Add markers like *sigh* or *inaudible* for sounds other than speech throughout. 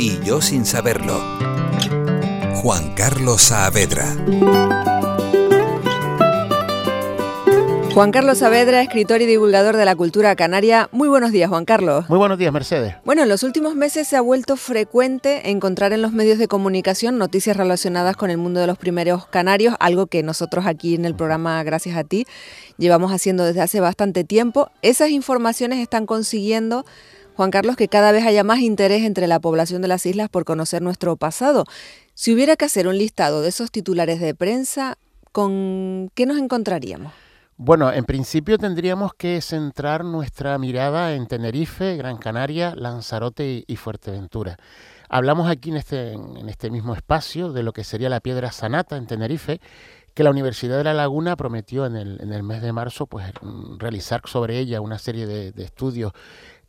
Y yo sin saberlo. Juan Carlos Saavedra. Juan Carlos Saavedra, escritor y divulgador de la cultura canaria. Muy buenos días, Juan Carlos. Muy buenos días, Mercedes. Bueno, en los últimos meses se ha vuelto frecuente encontrar en los medios de comunicación noticias relacionadas con el mundo de los primeros canarios, algo que nosotros aquí en el programa, gracias a ti, llevamos haciendo desde hace bastante tiempo. Esas informaciones están consiguiendo Juan Carlos, que cada vez haya más interés entre la población de las islas por conocer nuestro pasado. Si hubiera que hacer un listado de esos titulares de prensa, ¿con qué nos encontraríamos? Bueno, en principio tendríamos que centrar nuestra mirada en Tenerife, Gran Canaria, Lanzarote y Fuerteventura. Hablamos aquí en este, en este mismo espacio de lo que sería la piedra sanata en Tenerife, que la Universidad de La Laguna prometió en el, en el mes de marzo pues, realizar sobre ella una serie de, de estudios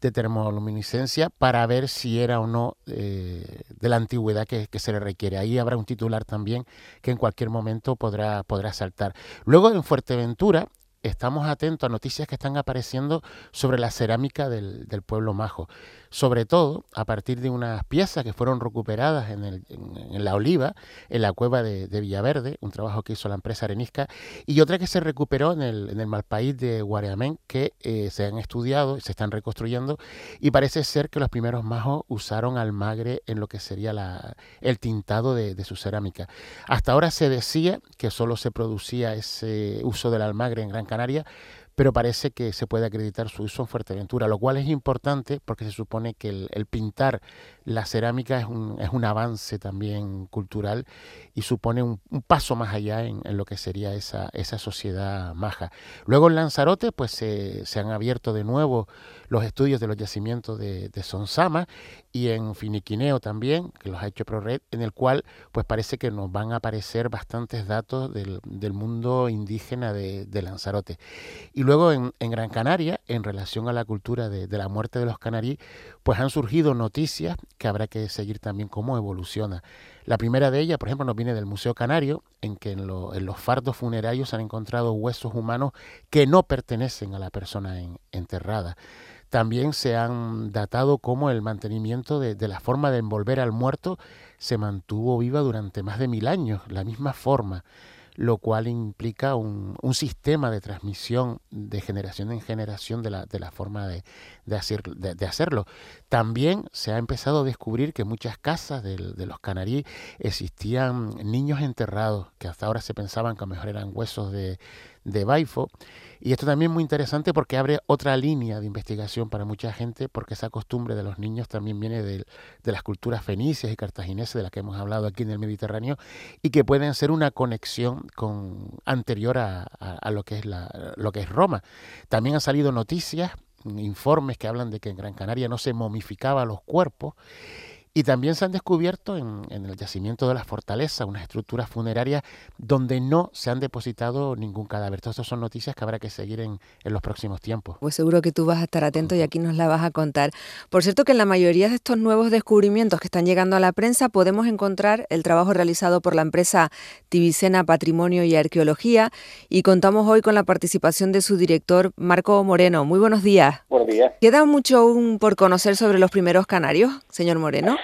de termoluminiscencia para ver si era o no eh, de la antigüedad que, se le requiere. Ahí habrá un titular también que en cualquier momento podrá, podrá saltar. Luego en Fuerteventura estamos atentos a noticias que están apareciendo sobre la cerámica del, del pueblo majo sobre todo a partir de unas piezas que fueron recuperadas en, la oliva, en la cueva de, Villaverde, un trabajo que hizo la empresa Arenisca, y otra que se recuperó en el, en el malpaís de Guareamén, que eh, se han estudiado se están reconstruyendo, y parece ser que los primeros majos usaron almagre en lo que sería el tintado de, de su cerámica. Hasta ahora se decía que solo se producía ese uso del almagre en Gran Canaria, pero parece que se puede acreditar su uso en Fuerteventura, lo cual es importante porque se supone que el, pintar la cerámica es un, es un, avance también cultural y supone un, paso más allá en, lo que sería esa, esa sociedad maja. Luego en Lanzarote pues se, han abierto de nuevo los estudios de los yacimientos de, de Sonsama y en Finiquineo también, que los ha hecho ProRed, en el cual pues parece que nos van a aparecer bastantes datos del, mundo indígena de, Lanzarote. Y luego en, Gran Canaria, en relación a la cultura de, la muerte de los canarí, pues han surgido noticias que habrá que seguir también cómo evoluciona. La primera de ellas, por ejemplo, nos viene del Museo Canario, en que en, los fardos funerarios se han encontrado huesos humanos que no pertenecen a la persona enterrada. También se han datado cómo el mantenimiento de, la forma de envolver al muerto se mantuvo viva durante más de mil años, la misma forma lo cual implica un, un, sistema de transmisión de generación en generación de la, de la forma de, de, hacer, de, hacerlo. También se ha empezado a descubrir que en muchas casas de, los canarí existían niños enterrados, que hasta ahora se pensaban que a lo mejor eran huesos de, de Baifo. Y esto también es muy interesante porque abre otra línea de investigación para mucha gente, porque esa costumbre de los niños también viene de, las culturas fenicias y cartagineses de las que hemos hablado aquí en el Mediterráneo y que pueden ser una conexión con, anterior a, lo, que es la, lo que es Roma. También han salido noticias, informes que hablan de que en Gran Canaria no se momificaba los cuerpos y también se han descubierto en, el yacimiento de la fortaleza unas estructuras funerarias donde no se han depositado ningún cadáver. Todas estas son noticias que habrá que seguir en, los próximos tiempos. Pues seguro que tú vas a estar atento y aquí nos la vas a contar. Por cierto que en la mayoría de estos nuevos descubrimientos que están llegando a la prensa podemos encontrar el trabajo realizado por la empresa Tibicena Patrimonio y Arqueología y contamos hoy con la participación de su director Marco Moreno. Muy buenos días. Buenos días. ¿Queda mucho aún por conocer sobre los primeros canarios, señor Moreno?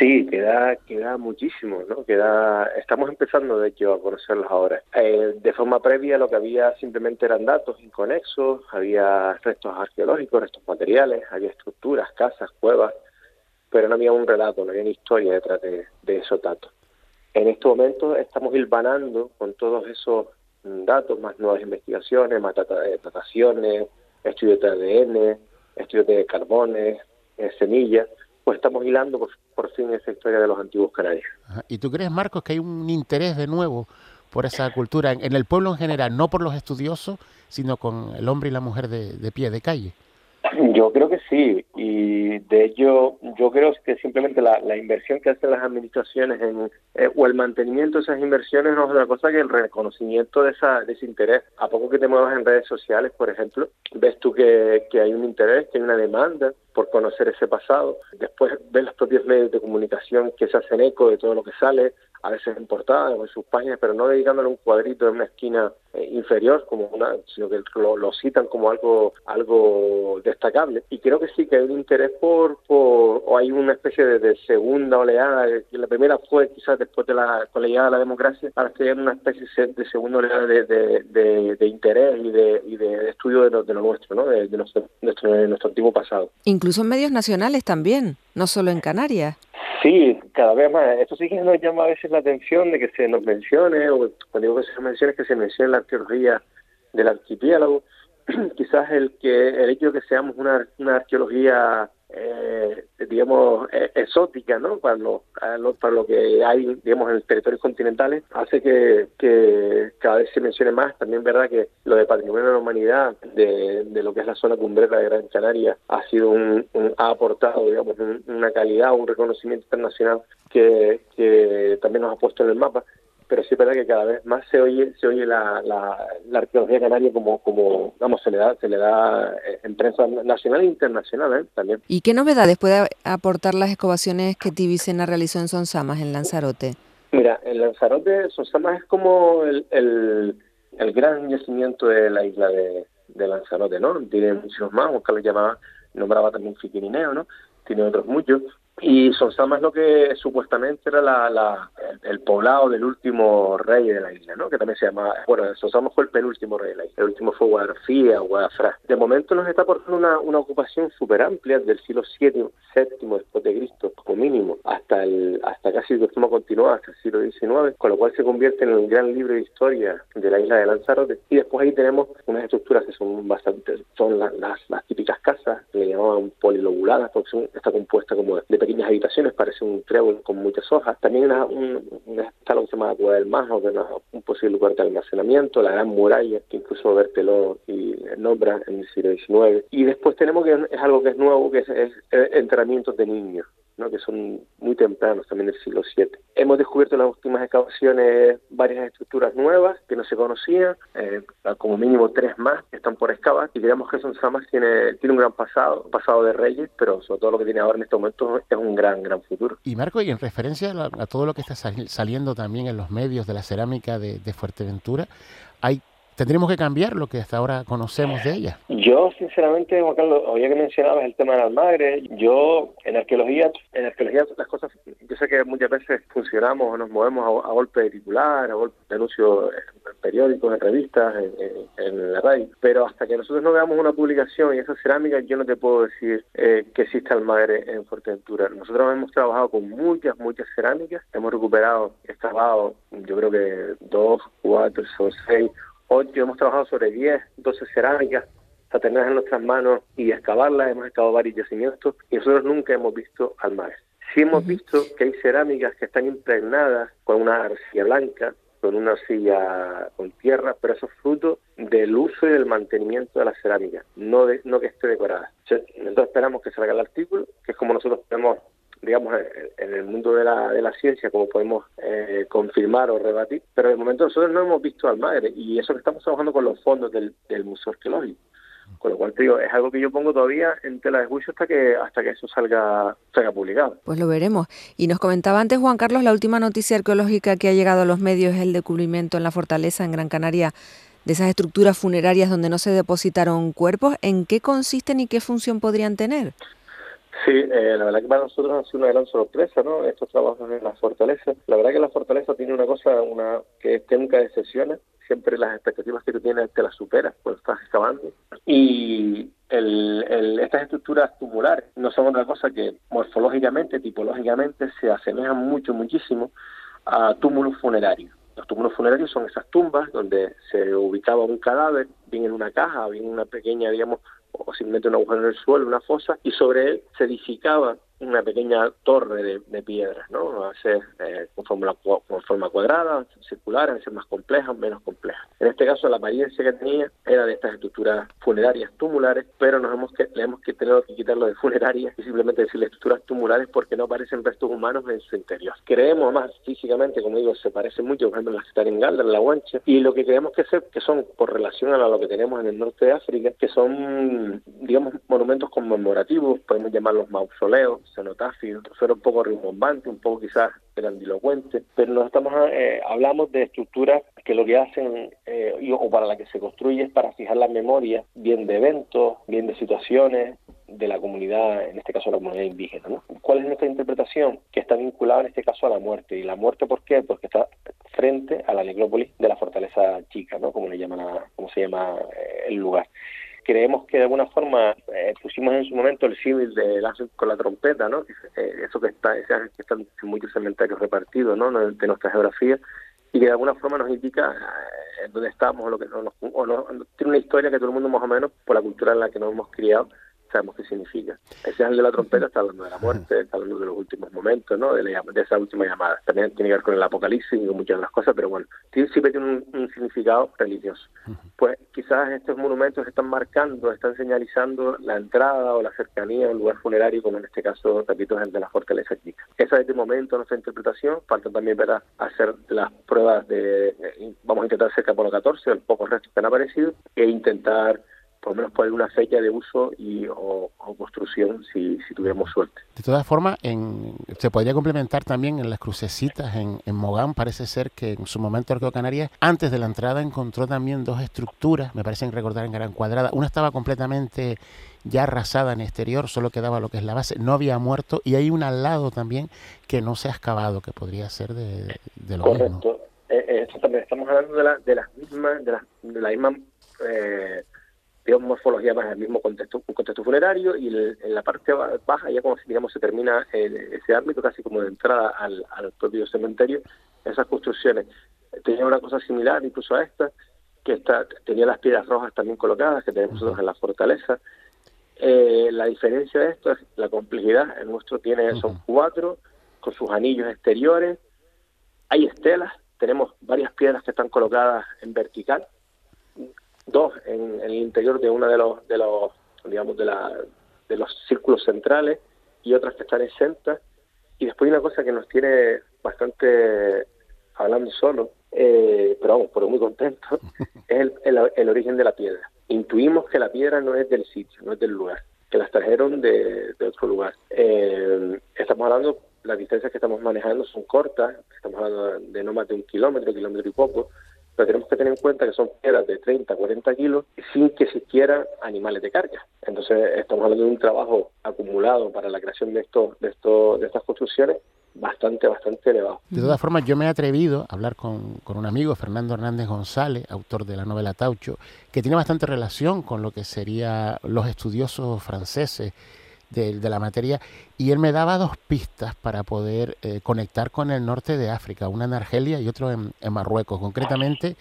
Sí, queda, queda muchísimo, ¿no? Queda, estamos empezando, de hecho, a conocerlos ahora. Eh, de forma previa lo que había simplemente eran datos inconexos, había restos arqueológicos, restos materiales, había estructuras, casas, cuevas, pero no había un relato, no había una historia detrás de, esos datos. En este momento estamos hilvanando con todos esos datos, más nuevas investigaciones, más dataciones, estudios de ADN, estudios de carbones, eh, semillas, pues estamos hilando por, por, fin esa historia de los antiguos canarios. ¿Y tú crees, Marcos, que hay un interés de nuevo por esa cultura en, el pueblo en general, no por los estudiosos, sino con el hombre y la mujer de pie de calle? Yo creo que sí, y de ello yo creo que simplemente la, inversión que hacen las administraciones en, eh, o el mantenimiento de esas inversiones no es otra cosa que el reconocimiento de, esa, de ese interés. A poco que te muevas en redes sociales, por ejemplo, ves tú que, que hay un interés, que hay una demanda por conocer ese pasado. Después ves los propios medios de comunicación que se hacen eco de todo lo que sale, a veces en portada o en sus páginas, pero no dedicándole un cuadrito en una esquina eh, inferior, como una, sino que lo, citan como algo algo destacable. Y creo que sí que hay un interés por, por o hay una especie de, segunda oleada. La primera fue quizás después de la, con la llegada de la democracia, ahora que hay una especie de segunda oleada de, de, interés y de, y de estudio de lo, de lo nuestro, ¿no? de, nuestro, nuestro, nuestro antiguo pasado. Incluso en medios nacionales también, no solo en Canarias. Sí, cada vez más. Esto sí que nos llama a veces la atención de que se nos mencione, o cuando digo que se mencione, que se mencione la arqueología del archipiélago. *clears throat* Quizás el que el hecho de que seamos una, una arqueología eh, digamos, eh, exótica, ¿no? Para lo, para lo que hay, digamos, en territorios continentales, hace que, que cada vez se mencione más. También verdad que lo de patrimonio de la humanidad, de, de lo que es la zona cumbrera de Gran Canaria, ha sido un, ha aportado, digamos, una calidad, un reconocimiento internacional que, que también nos ha puesto en el mapa pero sí es verdad que cada vez más se oye se oye la, la, arqueología canaria como como vamos se le da se le da eh, en prensa nacional e internacional ¿eh? también. Y qué novedades puede aportar las excavaciones que Tibicena realizó en Sonsamas en Lanzarote mira en Lanzarote Sonsamas es como el, el, el gran yacimiento de la isla de, de Lanzarote no tiene muchos más Oscar le llamaba nombraba también Fiquirineo no tiene otros muchos y Sonsama es lo que supuestamente era la, el, poblado del último rey de la isla, ¿no? Que también se llama, bueno, Sonsama fue el penúltimo rey de la isla, el último fue Guadalfía, Guadalfra. De momento nos está aportando una, una ocupación súper amplia del siglo VII, VII después de Cristo, como mínimo, hasta el hasta casi de forma continuada, hasta el siglo XIX, con lo cual se convierte en un gran libro de historia de la isla de Lanzarote. Y después ahí tenemos unas estructuras que son bastante, son las, las, típicas casas, que le llamaban polilobuladas, porque está compuesta como de pequeñas habitaciones, parece un trébol con muchas hojas. También una, un, está lo que se llama Cueva del Majo, que es un posible lugar de almacenamiento, la Gran Muralla, que incluso Berteló y nombra en el siglo XIX. Y después tenemos que es algo que es nuevo, que es, es, entrenamientos de niños que son muy tempranos también del siglo VII. Hemos descubierto en las últimas excavaciones varias estructuras nuevas que no se conocían, eh, como mínimo tres más que están por excavar, y creemos que Son Samas tiene, tiene un gran pasado, pasado de reyes, pero sobre todo lo que tiene ahora en este momento es un gran, gran futuro. Y Marco, y en referencia a, todo lo que está saliendo también en los medios de la cerámica de, de Fuerteventura, hay tendríamos que cambiar lo que hasta ahora conocemos de ella. Yo, sinceramente, Juan Carlos, oye que mencionabas el tema de Almagre, yo en arqueología, en arqueología las cosas, yo sé que muchas veces funcionamos o nos movemos a, golpe de titular, a golpe de anuncios en periódicos, en revistas, en, la radio, pero hasta que nosotros no veamos una publicación y esa cerámica, yo no te puedo decir eh, que existe Almagre en Fuerteventura. Nosotros hemos trabajado con muchas, muchas cerámicas, hemos recuperado, excavado, yo creo que dos, cuatro o seis Hoy hemos trabajado sobre 10, 12 cerámicas para tenerlas en nuestras manos y excavarlas. Hemos excavado varios yacimientos y nosotros nunca hemos visto al mar. Sí hemos visto que hay cerámicas que están impregnadas con una arcilla blanca, con una arcilla con tierra, pero eso es fruto del uso y del mantenimiento de la cerámica, no, de, no que esté decorada. Entonces esperamos que salga el artículo, que es como nosotros podemos digamos, en el mundo de la, de la ciencia, como podemos eh, confirmar o rebatir, pero de momento nosotros no hemos visto al madre y eso que estamos trabajando con los fondos del, del Museo Arqueológico. Con lo cual te digo, es algo que yo pongo todavía en tela de juicio hasta que hasta que eso salga, salga publicado. Pues lo veremos. Y nos comentaba antes Juan Carlos, la última noticia arqueológica que ha llegado a los medios es el descubrimiento en la fortaleza en Gran Canaria de esas estructuras funerarias donde no se depositaron cuerpos. ¿En qué consisten y qué función podrían tener? Sí, eh, la verdad que para nosotros ha sido una gran sorpresa, ¿no? Estos trabajos en la fortaleza. La verdad que la fortaleza tiene una cosa, una que es nunca decepciona. Siempre las expectativas que tú tienes te las superas cuando estás excavando. Y el, estas estructuras tumulares no son otra cosa que morfológicamente, tipológicamente, se asemejan mucho, muchísimo a túmulos funerarios. Los túmulos funerarios son esas tumbas donde se ubicaba un cadáver, bien en una caja, bien en una pequeña, digamos, o simplemente un agujero en el suelo, una fosa, y sobre él se edificaba una pequeña torre de, piedras, ¿no? A veces eh, con, forma, con forma cuadrada, circular, a veces más complejas, menos complejas. En este caso, la apariencia que tenía era de estas estructuras funerarias tumulares, pero nos hemos que, le hemos tener que quitarlo de funerarias y simplemente decirle estructuras tumulares porque no aparecen restos humanos en su interior. Creemos más físicamente, como digo, se parecen mucho, por ejemplo, en las que están en Galda, en la Guancha, y lo que creemos que, se, que son, por relación a lo que tenemos en el norte de África, que son, digamos, monumentos conmemorativos, podemos llamarlos mausoleos, cenotafio, suena un poco rimbombante, un poco quizás grandilocuente, pero nos estamos eh, hablamos de estructuras que lo que hacen eh, o para la que se construye es para fijar la memoria bien de eventos, bien de situaciones de la comunidad, en este caso la comunidad indígena. ¿no? ¿Cuál es nuestra interpretación? Que está vinculada en este caso a la muerte. ¿Y la muerte por qué? Porque está frente a la necrópolis de la fortaleza chica, ¿no? como, le llaman como se llama eh, el lugar creemos que de alguna forma eh, pusimos en su momento el símil de con la trompeta, ¿no? Eh, eso que está, que en muchos cementerios repartidos, ¿no? De nuestra geografía y que de alguna forma nos indica eh, dónde estamos o lo que no, o no, tiene una historia que todo el mundo más o menos por la cultura en la que nos hemos criado sabemos qué significa. Ese ángel de la trompeta está hablando de la muerte, está hablando de los últimos momentos, ¿no? De, de esa última llamada. También tiene que ver con el apocalipsis y con muchas de las cosas, pero bueno, siempre tiene un, significado religioso. Pues quizás estos monumentos están marcando, están señalizando la entrada o la cercanía a un lugar funerario, como en este caso, repito, es el de la fortaleza chica. Esa es de momento nuestra interpretación. Falta también ver a hacer las pruebas de, vamos a intentar hacer carbono 14, los pocos restos que han aparecido, e intentar por lo menos poner una fecha de uso y o, construcción si, si, tuviéramos suerte. De todas formas, en, se podría complementar también en las crucecitas en, en Mogán, parece ser que en su momento Arqueo Canarias, antes de la entrada encontró también dos estructuras, me parecen recordar en gran cuadrada, una estaba completamente ya arrasada en exterior, solo quedaba lo que es la base, no había muerto y hay una al lado también que no se ha excavado, que podría ser de, de lo Correcto. mismo. Eh, eh, estamos hablando de, la, de las mismas, de, la, de la misma eh, digamos, morfología más el mismo contexto, un contexto funerario y en la parte baja ya como digamos se termina ese ámbito casi como de entrada al, propio cementerio, esas construcciones. Tenían una cosa similar incluso a esta, que está, tenía las piedras rojas también colocadas que tenemos nosotros en la fortaleza. Eh, la diferencia de esto es la complejidad, el nuestro tiene, son cuatro, con sus anillos exteriores, hay estelas, tenemos varias piedras que están colocadas en vertical, dos en, el interior de uno de los, de los digamos, de, la, de los círculos centrales y otras que están exentas. Y después hay una cosa que nos tiene bastante hablando solo, eh, pero vamos, pero muy contento, *laughs* es el, el, origen de la piedra. Intuimos que la piedra no es del sitio, no es del lugar, que las trajeron de, de otro lugar. Eh, estamos hablando, las distancias que estamos manejando son cortas, estamos hablando de no más de un kilómetro, kilómetro y poco, pero tenemos que tener en cuenta que son piedras de 30, 40 kilos sin que existieran animales de carga. Entonces estamos hablando de un trabajo acumulado para la creación de estos, de estos, de estas construcciones bastante, bastante elevado. De todas formas, yo me he atrevido a hablar con, con, un amigo, Fernando Hernández González, autor de la novela Taucho, que tiene bastante relación con lo que serían los estudiosos franceses de, la materia y él me daba dos pistas para poder eh, conectar con el norte de África, una en Argelia y otro en, Marruecos. Concretamente,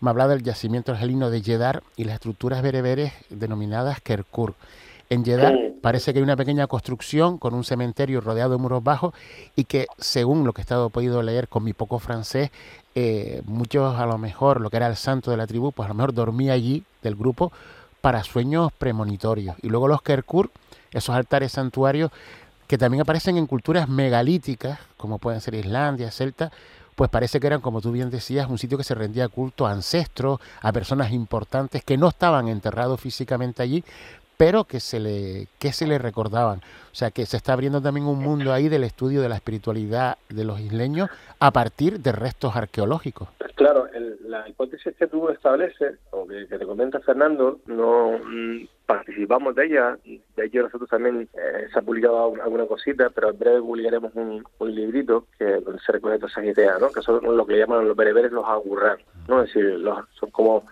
me hablaba del yacimiento argelino de Yedar y las estructuras bereberes denominadas Kerkur. En Yedar parece que hay una pequeña construcción con un cementerio rodeado de muros bajos y que, según lo que he estado podido leer con mi poco francés, eh, muchos a lo mejor, lo que era el santo de la tribu, pues a lo mejor dormía allí del grupo para sueños premonitorios. Y luego los Kerkur esos altares santuarios que también aparecen en culturas megalíticas, como pueden ser Islandia, Celta, pues parece que eran, como tú bien decías, un sitio que se rendía culto a ancestros, a personas importantes que no estaban enterrados físicamente allí, pero que se le, que se le recordaban. O sea que se está abriendo también un mundo ahí del estudio de la espiritualidad de los isleños a partir de restos arqueológicos. Claro, la hipótesis que tú estableces, o que, te comenta Fernando, no mm, participamos de ella. De hecho, nosotros también eh, se ha publicado alguna cosita, pero en breve publicaremos un, librito que se recoge todas esas ideas, ¿no? que son lo que llaman los bereberes los agurran, ¿no? es decir, los, son como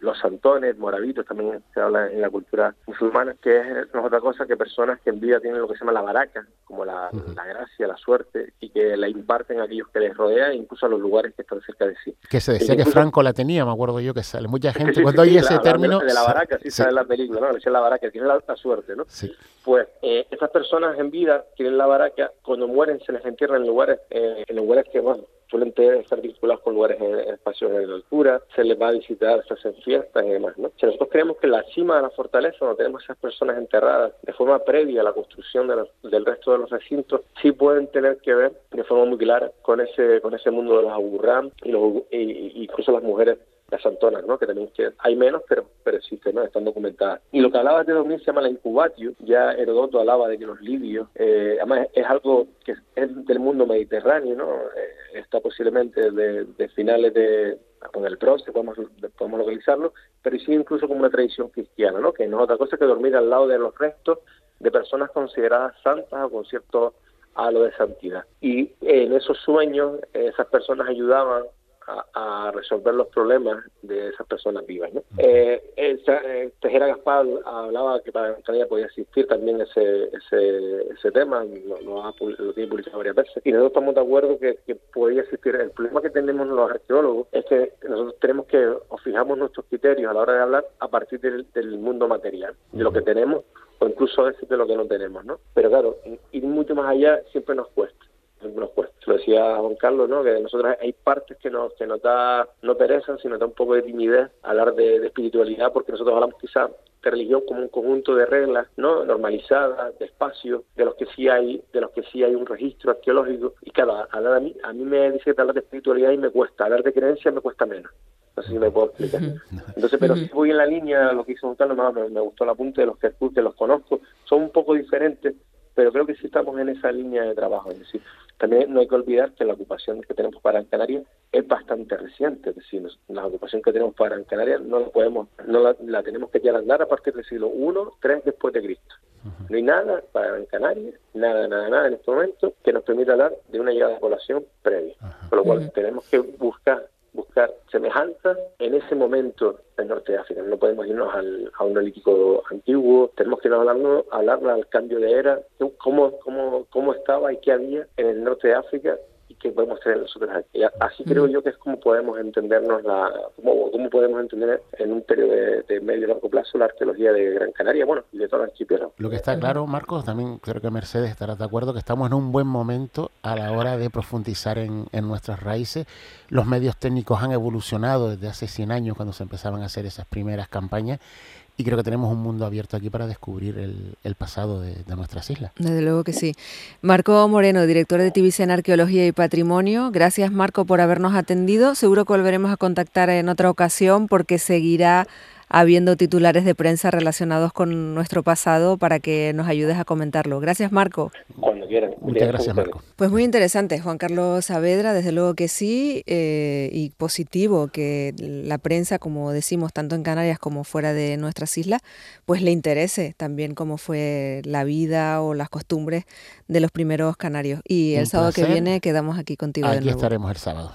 los santones, moravitos, también se habla en la cultura musulmana, que es, no es otra cosa que personas que en vida tienen lo que se llama la baraca, como la, gracia, la suerte, y que la imparten a aquellos que les rodean, incluso a los lugares que están cerca de sí. Que se decía que, Franco la tenía, me acuerdo yo, que sale mucha gente, cuando oye ese término... De la baraca, sí, sale en la película, ¿no? Le la baraca, tiene la, suerte, ¿no? Sí. Pues eh, esas personas en vida tienen la baraca, cuando mueren se les entierra en lugares, eh, en lugares que, bueno, suelen estar vinculados con lugares en, espacios de altura, se les va a visitar, se hacen fiestas y demás. ¿no? Si nosotros creemos que la cima de la fortaleza, donde tenemos esas personas enterradas de forma previa a la construcción del resto de los recintos, sí pueden tener que ver de forma muy clara con ese con ese mundo de los aburram y, los, y incluso las mujeres las santonas, ¿no? que también hay menos, pero, pero existen, ¿no? están documentadas. Y lo que hablaba de dormir se llama la incubatio, ya Herodoto hablaba de que los libios, eh, además es algo que es del mundo mediterráneo, ¿no? Eh, está posiblemente de, finales de con el bronce, podemos, podemos localizarlo, pero sí incluso como una tradición cristiana, ¿no? que no es otra cosa que dormir al lado de los restos de personas consideradas santas o con cierto halo de santidad. Y en esos sueños esas personas ayudaban a, resolver los problemas de esas personas vivas. ¿no? Eh, eh, Tejera Gaspar hablaba que para Canadá podía existir también ese ese, ese tema, lo, lo, tiene publicado varias veces, y nosotros estamos de acuerdo que, que podía existir. El problema que tenemos los arqueólogos es que nosotros tenemos que, o fijamos nuestros criterios a la hora de hablar a partir del, del mundo material, de lo que tenemos o incluso a veces de lo que no tenemos, ¿no? Pero claro, ir mucho más allá siempre nos cuesta nos cuesta. Lo decía Juan Carlos, ¿no? Que nosotros hay partes que nos, que nos da, no perezan, sino da un poco de timidez hablar de, espiritualidad, porque nosotros hablamos quizá de religión como un conjunto de reglas, ¿no? normalizadas, de espacios, de los que sí hay, de los que sí hay un registro arqueológico. Y claro, hablar a mí, a mí me dice que hablar de espiritualidad y me cuesta, hablar de creencia me cuesta menos. No sé si me puedo explicar. Entonces, pero si voy en la línea, lo que hizo Juan Carlos, me, me gustó la punta de los que, que los conozco, son un poco diferentes, pero creo que sí estamos en esa línea de trabajo. Es decir, también no hay que olvidar que la ocupación que tenemos para Gran Canaria es bastante reciente, es decir, la ocupación que tenemos para Gran Canaria no la podemos, no la, tenemos que ya andar a partir del siglo I, III después de Cristo. No hay nada para Gran Canaria, nada, nada, nada en este momento que nos permita hablar de una llegada de población previa. Por lo cual tenemos que buscar buscar semejanzas. En ese momento en Norte de África. No podemos irnos al, a un neolítico antiguo, tenemos que hablarnos, hablar al cambio de era, cómo, cómo, cómo estaba y qué había en el norte de África que podemos tener nosotros aquí. Así creo yo que es como podemos entendernos la, cómo, cómo podemos entender en un periodo de, medio y largo plazo la arqueología de Gran Canaria, bueno, y de todo el archipiélago. Lo que está claro, Marcos, también creo que Mercedes estará de acuerdo que estamos en un buen momento a la hora de profundizar en, en nuestras raíces. Los medios técnicos han evolucionado desde hace 100 años cuando se empezaban a hacer esas primeras campañas y creo que tenemos un mundo abierto aquí para descubrir el, pasado de, nuestras islas. Desde luego que sí. Marco Moreno, director de TVC en Arqueología y Patrimonio. Gracias, Marco, por habernos atendido. Seguro que volveremos a contactar en otra ocasión porque seguirá habiendo titulares de prensa relacionados con nuestro pasado para que nos ayudes a comentarlo. Gracias, Marco. Cuando quieran. Muchas gracias, Marco. Pues muy interesante, Juan Carlos Saavedra, desde luego que sí, eh, y positivo que la prensa, como decimos, tanto en Canarias como fuera de nuestras islas, pues le interese también cómo fue la vida o las costumbres de los primeros canarios. Y el sábado que viene quedamos aquí contigo. Aquí estaremos el sábado.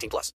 18 plus.